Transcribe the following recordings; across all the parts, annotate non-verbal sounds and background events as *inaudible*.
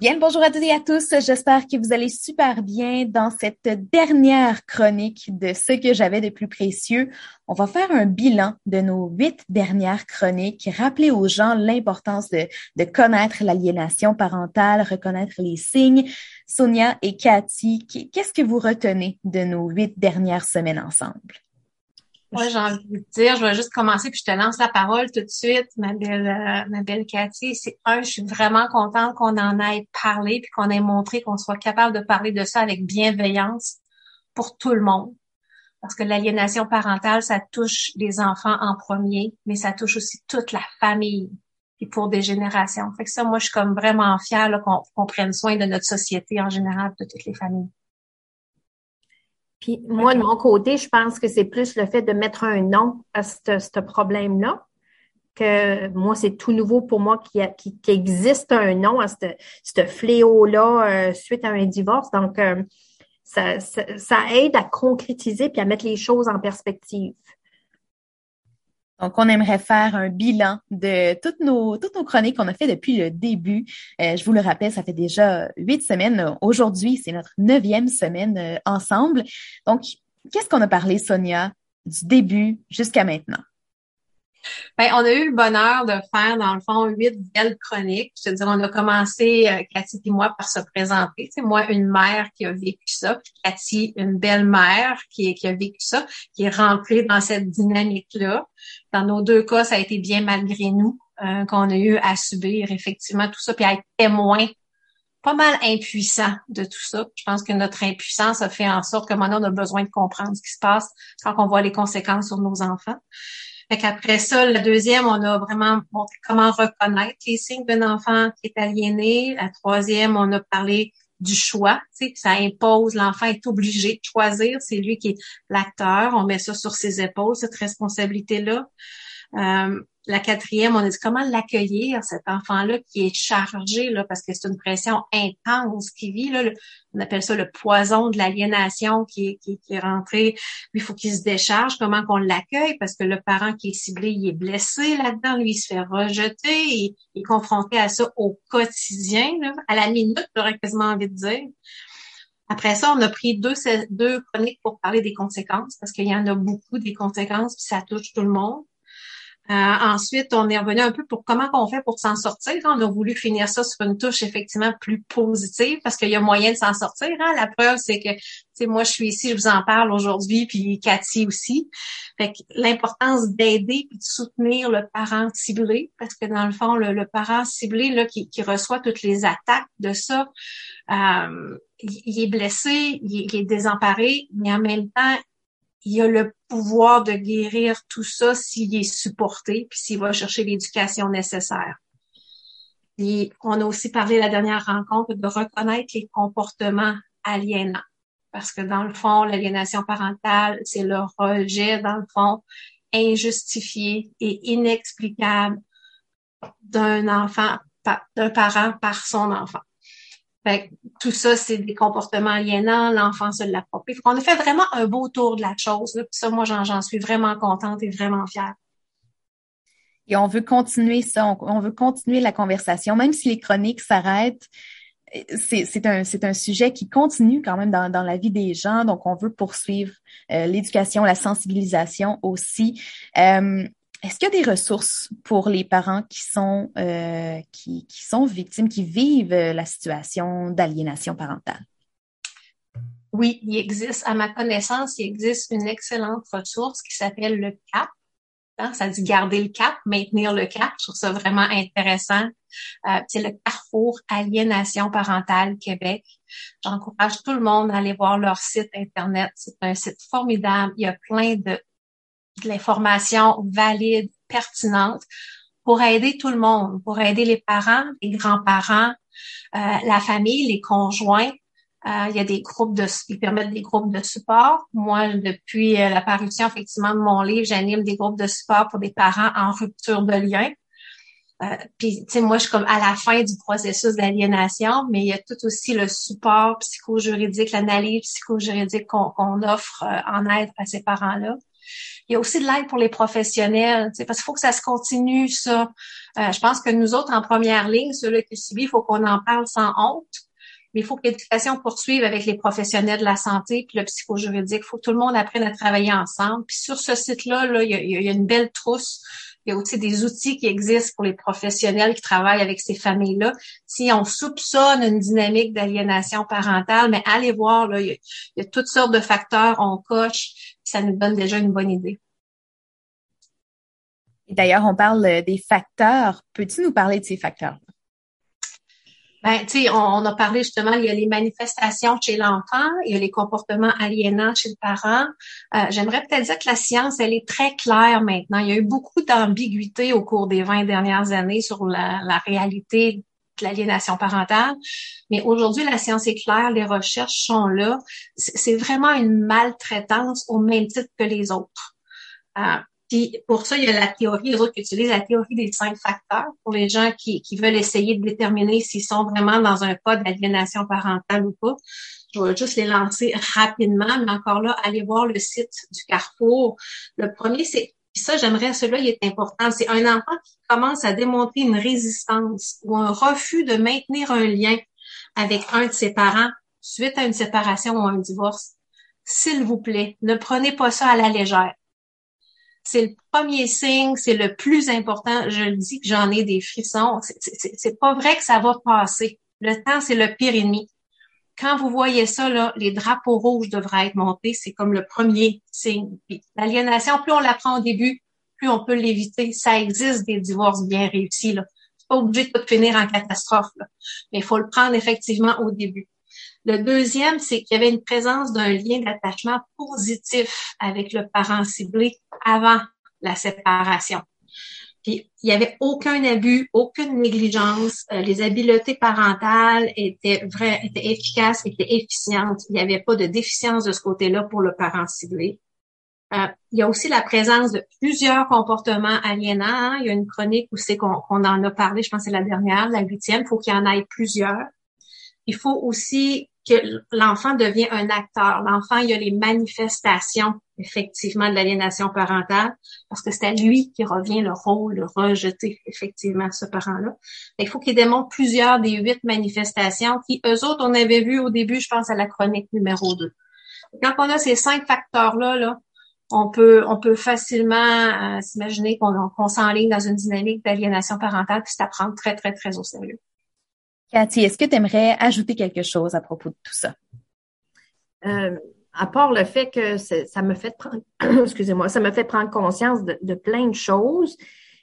Bien, bonjour à toutes et à tous. J'espère que vous allez super bien dans cette dernière chronique de ce que j'avais de plus précieux. On va faire un bilan de nos huit dernières chroniques, rappeler aux gens l'importance de, de connaître l'aliénation parentale, reconnaître les signes. Sonia et Cathy, qu'est-ce que vous retenez de nos huit dernières semaines ensemble? Moi, j'ai envie de dire, je vais juste commencer puis je te lance la parole tout de suite, ma belle, euh, ma belle Cathy. C'est un, je suis vraiment contente qu'on en ait parlé puis qu'on ait montré qu'on soit capable de parler de ça avec bienveillance pour tout le monde. Parce que l'aliénation parentale, ça touche les enfants en premier, mais ça touche aussi toute la famille et pour des générations. Fait que ça, moi, je suis comme vraiment fière qu'on prenne soin de notre société en général, de toutes les familles. Puis moi, de mon côté, je pense que c'est plus le fait de mettre un nom à ce problème-là. Que moi, c'est tout nouveau pour moi qu'il qui, existe un nom à ce fléau-là euh, suite à un divorce. Donc, euh, ça, ça, aide à concrétiser puis à mettre les choses en perspective. Donc, on aimerait faire un bilan de toutes nos, toutes nos chroniques qu'on a fait depuis le début. Euh, je vous le rappelle, ça fait déjà huit semaines. Aujourd'hui, c'est notre neuvième semaine euh, ensemble. Donc, qu'est-ce qu'on a parlé, Sonia, du début jusqu'à maintenant? Ben, on a eu le bonheur de faire, dans le fond, huit belles chroniques. Je veux dire, on a commencé, euh, Cathy et moi, par se présenter. C'est moi, une mère qui a vécu ça, puis Cathy, une belle mère qui, qui a vécu ça, qui est rentrée dans cette dynamique-là. Dans nos deux cas, ça a été bien malgré nous euh, qu'on a eu à subir effectivement tout ça, puis à être témoin pas mal impuissant de tout ça. Je pense que notre impuissance a fait en sorte que maintenant on a besoin de comprendre ce qui se passe quand on voit les conséquences sur nos enfants. Fait qu'après ça, le deuxième, on a vraiment montré comment reconnaître les signes d'un enfant qui est aliéné. La troisième, on a parlé du choix, tu sais, ça impose, l'enfant est obligé de choisir, c'est lui qui est l'acteur, on met ça sur ses épaules, cette responsabilité-là. Euh, la quatrième, on a dit comment l'accueillir, cet enfant-là qui est chargé, là, parce que c'est une pression intense qui vit. Là, on appelle ça le poison de l'aliénation qui est, qui, est rentré. il faut qu'il se décharge. Comment qu'on l'accueille? Parce que le parent qui est ciblé, il est blessé là-dedans. Lui, il se fait rejeter. Il, est confronté à ça au quotidien, à la minute, j'aurais quasiment envie de dire. Après ça, on a pris deux, deux chroniques pour parler des conséquences, parce qu'il y en a beaucoup des conséquences, puis ça touche tout le monde. Euh, ensuite, on est revenu un peu pour comment on fait pour s'en sortir. On a voulu finir ça sur une touche effectivement plus positive parce qu'il y a moyen de s'en sortir. Hein. La preuve, c'est que moi, je suis ici, je vous en parle aujourd'hui, puis Cathy aussi. Fait que l'importance d'aider et de soutenir le parent ciblé, parce que dans le fond, le, parent ciblé là, qui, reçoit toutes les attaques de ça, euh, il, est blessé, il est désemparé, mais en même temps, il a le pouvoir de guérir tout ça s'il est supporté, puis s'il va chercher l'éducation nécessaire. Et on a aussi parlé la dernière rencontre de reconnaître les comportements aliénants. Parce que dans le fond, l'aliénation parentale, c'est le rejet, dans le fond, injustifié et inexplicable d'un enfant, d'un parent par son enfant. Fait tout ça, c'est des comportements aliénants, l'enfant se l'approprie. On a fait vraiment un beau tour de la chose. Là. Ça, moi, j'en suis vraiment contente et vraiment fière. Et on veut continuer ça, on, veut continuer la conversation, même si les chroniques s'arrêtent. C'est un, un sujet qui continue quand même dans, dans la vie des gens, donc on veut poursuivre euh, l'éducation, la sensibilisation aussi. Euh, est-ce qu'il y a des ressources pour les parents qui sont euh, qui, qui, sont victimes, qui vivent euh, la situation d'aliénation parentale? Oui, il existe. À ma connaissance, il existe une excellente ressource qui s'appelle le CAP. Hein, ça dit garder le cap, maintenir le cap. Je trouve ça vraiment intéressant. Euh, c'est le Carrefour Aliénation parentale Québec. J'encourage tout le monde à aller voir leur site Internet. C'est un site formidable. Il y a plein de de l'information valide, pertinente pour aider tout le monde, pour aider les parents, les grands-parents, euh, la famille, les conjoints. Euh, il y a des groupes de, ils permettent des groupes de support. Moi, depuis euh, la parution effectivement de mon livre, j'anime des groupes de support pour des parents en rupture de lien. Euh, puis, tu sais, moi, je suis comme à la fin du processus d'aliénation, mais il y a tout aussi le support psychojuridique, l'analyse psychojuridique qu'on offre en aide à ces parents-là. Il y a aussi de l'aide pour les professionnels, parce qu'il faut que ça se continue, ça. Euh, je pense que nous autres, en première ligne, ceux-là qui subissent, il faut qu'on en parle sans honte. Mais il faut que l'éducation poursuive avec les professionnels de la santé puis le psychojuridique. Il faut que tout le monde apprenne à travailler ensemble. Puis sur ce site-là, là, il, y a, il y a une belle trousse il y a aussi des outils qui existent pour les professionnels qui travaillent avec ces familles-là. Si on soupçonne une dynamique d'aliénation parentale, mais allez voir, là, il, y a, toutes sortes de facteurs, on coche, ça nous donne déjà une bonne idée. D'ailleurs, on parle des facteurs. Peux-tu nous parler de ces facteurs? Ben, tu sais, on, a parlé justement, il y a les manifestations chez l'enfant, il y a les comportements aliénants chez le parent. Euh, j'aimerais peut-être dire que la science, elle est très claire maintenant. Il y a eu beaucoup d'ambiguïté au cours des 20 dernières années sur la, la réalité l'aliénation parentale. Mais aujourd'hui, la science est claire, les recherches sont là. C'est vraiment une maltraitance au même titre que les autres. Euh, puis pour ça, il y a la théorie, les autres qui utilisent la théorie des cinq facteurs pour les gens qui, qui veulent essayer de déterminer s'ils sont vraiment dans un cas d'aliénation parentale ou pas. Je vais juste les lancer rapidement, mais encore là, allez voir le site du Carrefour. Le premier, c'est ça, j'aimerais, celui-là, il est important. C'est un enfant qui commence à démontrer une résistance ou un refus de maintenir un lien avec un de ses parents suite à une séparation ou un divorce. S'il vous plaît, ne prenez pas ça à la légère c'est le premier signe, c'est le plus important. Je le dis que j'en ai des frissons. C'est pas vrai que ça va passer. Le temps, c'est le pire ennemi. Quand vous voyez ça, là, les drapeaux rouges devraient être montés. C'est comme le premier signe. L'aliénation, plus on l'apprend au début, plus on peut l'éviter. Ça existe des divorces bien réussis. Là. C'est pas obligé de tout finir en catastrophe. Mais il faut le prendre effectivement au début. Le deuxième, c'est qu'il y avait une présence d'un lien d'attachement positif avec le parent ciblé avant la séparation. Puis, il n'y avait aucun abus, aucune négligence. Euh, les habiletés parentales étaient vraies, étaient efficaces, étaient efficientes. Il n'y avait pas de déficience de ce côté-là pour le parent ciblé. Euh, il y a aussi la présence de plusieurs comportements aliénants. Hein. Il y a une chronique où c'est qu'on en a parlé, je pense que c'est la dernière, la huitième. Il faut qu'il y en ait plusieurs. Il faut aussi que l'enfant devient un acteur. L'enfant, il y a les manifestations, effectivement, de l'aliénation parentale, parce que c'est à lui qui revient le rôle de rejeter, effectivement, ce parent-là. Il faut qu'il démontre plusieurs des huit manifestations qui, eux autres, on avait vu au début, je pense, à la chronique numéro 2. Quand on a ces cinq facteurs-là, là, on peut, on peut facilement euh, s'imaginer qu'on s'enligne dans une dynamique d'aliénation parentale, puis c'est à prendre très, très, très au sérieux. Cathy, est-ce que tu aimerais ajouter quelque chose à propos de tout ça? Euh, à part le fait que ça me fait prendre, *clears throat* excusez-moi, ça me fait prendre conscience de, plein de choses.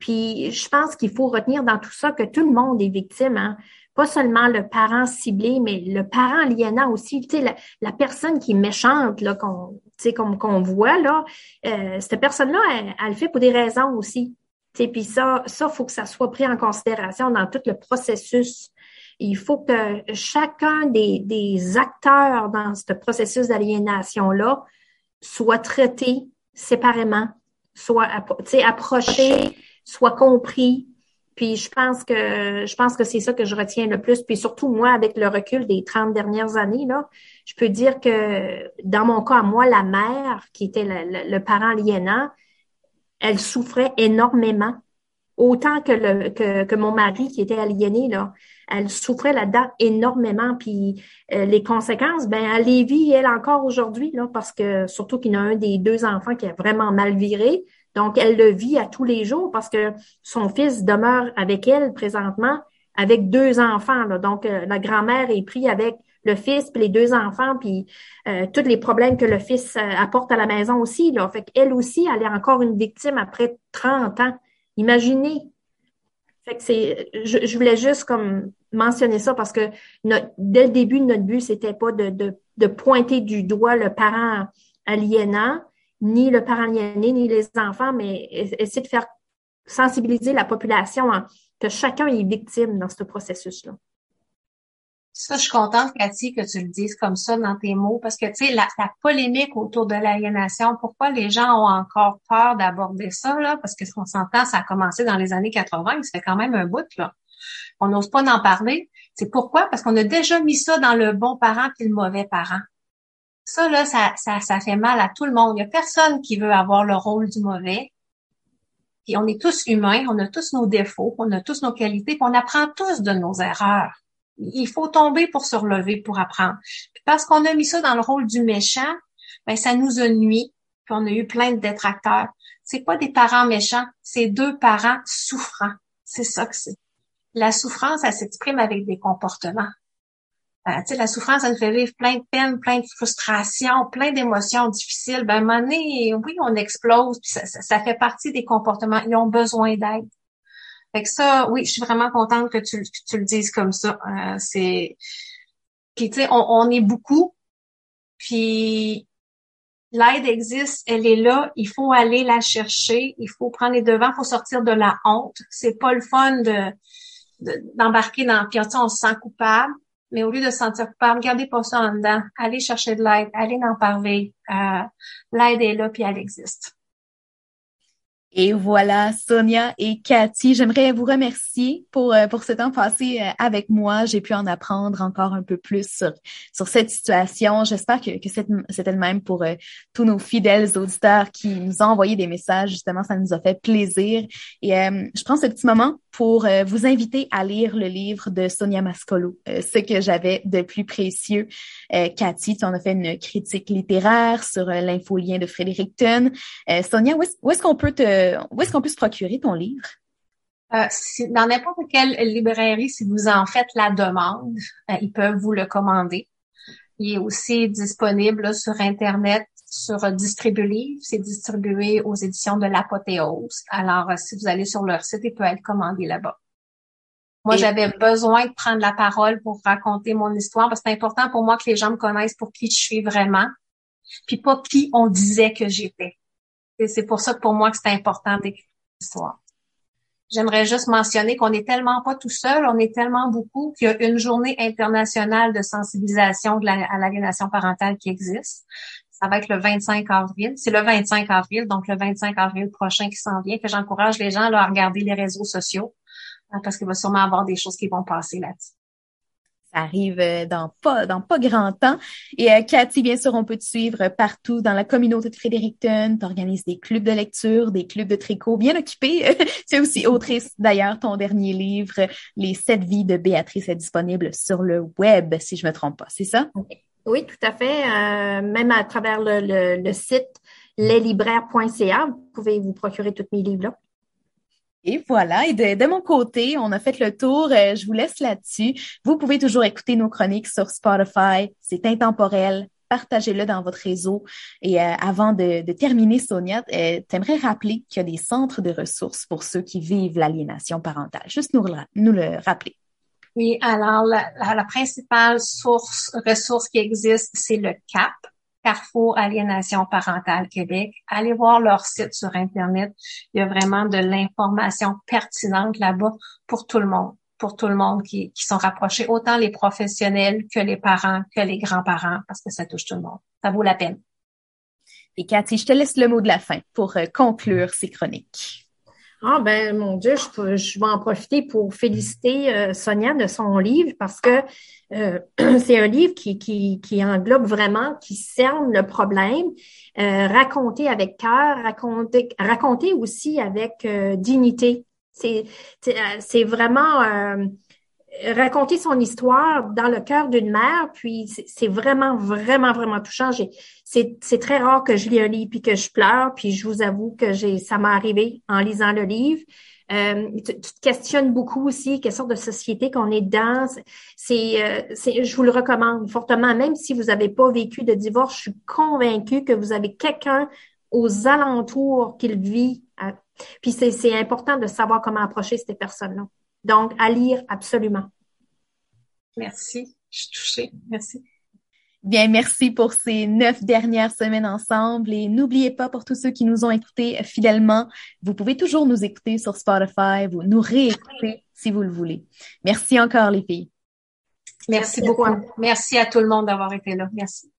Puis je pense qu'il faut retenir dans tout ça que tout le monde est victime, hein? pas seulement le parent ciblé, mais le parent aliénant aussi. Tu sais, la, personne qui est méchante, là, qu'on, tu sais, comme qu'on voit là, euh, cette personne-là, elle, elle, le fait pour des raisons aussi. Tu puis ça, ça faut que ça soit pris en considération dans tout le processus il faut que chacun des, acteurs dans ce processus d'aliénation-là soit traité séparément, soit approché, soit compris. Puis je pense que je pense que c'est ça que je retiens le plus. Puis surtout moi, avec le recul des 30 dernières années, là, je peux dire que dans mon cas, moi, la mère, qui était le, parent aliénant, elle souffrait énormément autant que, mon mari qui était aliéné, là, elle souffrait là-dedans énormément. Puis euh, les conséquences, ben, elle les vit, elle, encore aujourd'hui, là, parce que surtout qu'il y a un des deux enfants qui a vraiment mal viré. Donc, elle le vit à tous les jours parce que son fils demeure avec elle présentement avec deux enfants. Là. Donc, euh, la grand-mère est prise avec le fils puis les deux enfants, puis euh, tous les problèmes que le fils apporte à la maison aussi. Là. Fait qu'elle aussi, elle est encore une victime après 30 ans. Imaginez. C'est, je, voulais juste comme mentionner ça parce que dès le début, notre but, c'était pas de, pointer du doigt le parent aliénant, ni le parent aliéné, ni les enfants, mais essayer de faire sensibiliser la population que chacun est victime dans ce processus-là. Ça, je suis contente, Cathy, que tu le dises comme ça dans tes mots, parce que, tu sais, la, polémique autour de l'aliénation, pourquoi les gens ont encore peur d'aborder ça, là? Parce que, qu'on s'entend, ça a commencé dans les années 80, mais c'est quand même un bout, là. On n'ose pas en parler. C'est pourquoi? Parce qu'on a déjà mis ça dans le bon parent puis le mauvais parent. Ça, là, ça, ça, ça fait mal à tout le monde. Il y a personne qui veut avoir le rôle du mauvais. Puis on est tous humains, on a tous nos défauts, on a tous nos qualités, puis on apprend tous de nos erreurs. Il faut tomber pour se relever, pour apprendre. Puis parce qu'on a mis ça dans le rôle du méchant, ben ça nous a nuit, puis on a eu plein de détracteurs. C'est pas des parents méchants, c'est deux parents souffrants. C'est ça que c'est. La souffrance, elle s'exprime avec des comportements. Euh, la souffrance, elle nous fait vivre plein de peines, plein de frustrations, plein d'émotions difficiles. Ben, à oui, on explose, puis ça, ça, fait partie des comportements. Ils ont besoin d'aide. Fait que ça, oui, je suis vraiment contente que tu, le dises comme ça. Euh, c'est, puis tu sais, on, on, est beaucoup, puis l'aide existe, elle est là. Il faut aller la chercher, il faut prendre les devants, il faut sortir de la honte. C'est pas le fun de d'embarquer dans, puis on se sent coupable mais au lieu de se sentir coupable, regardez pas ça en dedans. Allez chercher de l'aide, allez en parler. Euh, l'aide est là, puis elle existe. Et voilà, Sonia et Cathy, j'aimerais vous remercier pour, euh, pour ce temps passé euh, avec moi. J'ai pu en apprendre encore un peu plus sur, sur cette situation. J'espère que, que c'était le même pour euh, tous nos fidèles auditeurs qui nous ont envoyé des messages. Justement, ça nous a fait plaisir. Et je prends ce petit moment pour vous inviter à lire le livre de Sonia Mascolo, ce que j'avais de plus précieux. Cathy, tu en as fait une critique littéraire sur l'infolien de Frédéric Thun. Sonia, où est-ce qu'on peut te où est-ce qu'on peut se procurer ton livre? Euh, dans n'importe quelle librairie, si vous en faites la demande, euh, ils peuvent vous le commander. Il est aussi disponible sur Internet sur Distribulive. C'est distribué aux éditions de l'Apothéose. Alors, euh, si vous allez sur leur site, il peut être commandé là-bas. Moi, j'avais besoin de prendre la parole pour raconter mon histoire parce que c'est important pour moi que les gens me connaissent pour qui je suis vraiment, puis pas qui on disait que j'étais. C'est pour ça que pour moi que c'est important d'écrire l'histoire. J'aimerais juste mentionner qu'on n'est tellement pas tout seul, on est tellement beaucoup qu'il y a une journée internationale de sensibilisation de la, à l'aliénation parentale qui existe. Ça va être le 25 avril. C'est le 25 avril, donc le 25 avril prochain qui s'en vient, que j'encourage les gens à regarder les réseaux sociaux hein, parce qu'il va sûrement avoir des choses qui vont passer là-dessus. Ça arrive euh, dans pas dans pas grand temps. Et euh, Cathy, bien sûr, on peut te suivre partout dans la communauté de Fredericton. Tu organises des clubs de lecture, des clubs de tricot bien occupés. *laughs* tu es aussi autrice d'ailleurs. Ton dernier livre, Les sept vies de Béatrice, est disponible sur le web, si je me trompe pas. C'est ça? Oui, tout à fait. Euh, même à travers le, site leslibraires.ca, vous pouvez vous procurer tous mes livres-là. Et voilà, et de, mon côté, on a fait le tour. Euh, je vous laisse là-dessus. Vous pouvez toujours écouter nos chroniques sur Spotify. C'est intemporel. Partagez-le dans votre réseau. Et euh, avant de, terminer, Sonia, euh, t'aimerais rappeler qu'il y a des centres de ressources pour ceux qui vivent l'aliénation parentale. Juste nous, nous le rappeler. Oui, alors la, la principale source, ressource qui existe, c'est le CAP, Carrefour Aliénation Parentale Québec. Allez voir leur site sur Internet. Il y a vraiment de l'information pertinente là-bas pour tout le monde, pour tout le monde qui, qui sont rapprochés, autant les professionnels que les parents, que les grands-parents, parce que ça touche tout le monde. Ça vaut la peine. Et Cathy, je te laisse le mot de la fin pour euh, conclure ces chroniques. Ah ben mon Dieu, je, je vais en profiter pour féliciter euh, Sonia de son livre parce que euh, *clears throat* c'est un livre qui, qui, qui, englobe vraiment, qui cerne le problème, euh, raconté avec cœur, raconté, raconté aussi avec dignité. C'est c'est vraiment raconter son histoire dans le cœur d'une mère, puis c'est vraiment, vraiment, vraiment touchant. C'est très rare que je lis un livre puis que je pleure, puis je vous avoue que j'ai ça m'est arrivé en lisant le livre. Euh, tu, te questionnes beaucoup aussi quelle sorte de société qu'on est dans. C'est, euh, je vous le recommande fortement, même si vous n'avez pas vécu de divorce, je suis convaincue que vous avez quelqu'un aux alentours qui le vit. Puis c'est important de savoir comment approcher ces personnes-là. Donc, à lire absolument. Merci. Je suis touchée. Merci. Bien, merci pour ces neuf dernières semaines ensemble et n'oubliez pas pour tous ceux qui nous ont écoutés fidèlement, vous pouvez toujours nous écouter sur Spotify, vous nous réécouter si vous le voulez. Merci encore les filles. Merci, beaucoup. Merci à tout le monde d'avoir été là. Merci.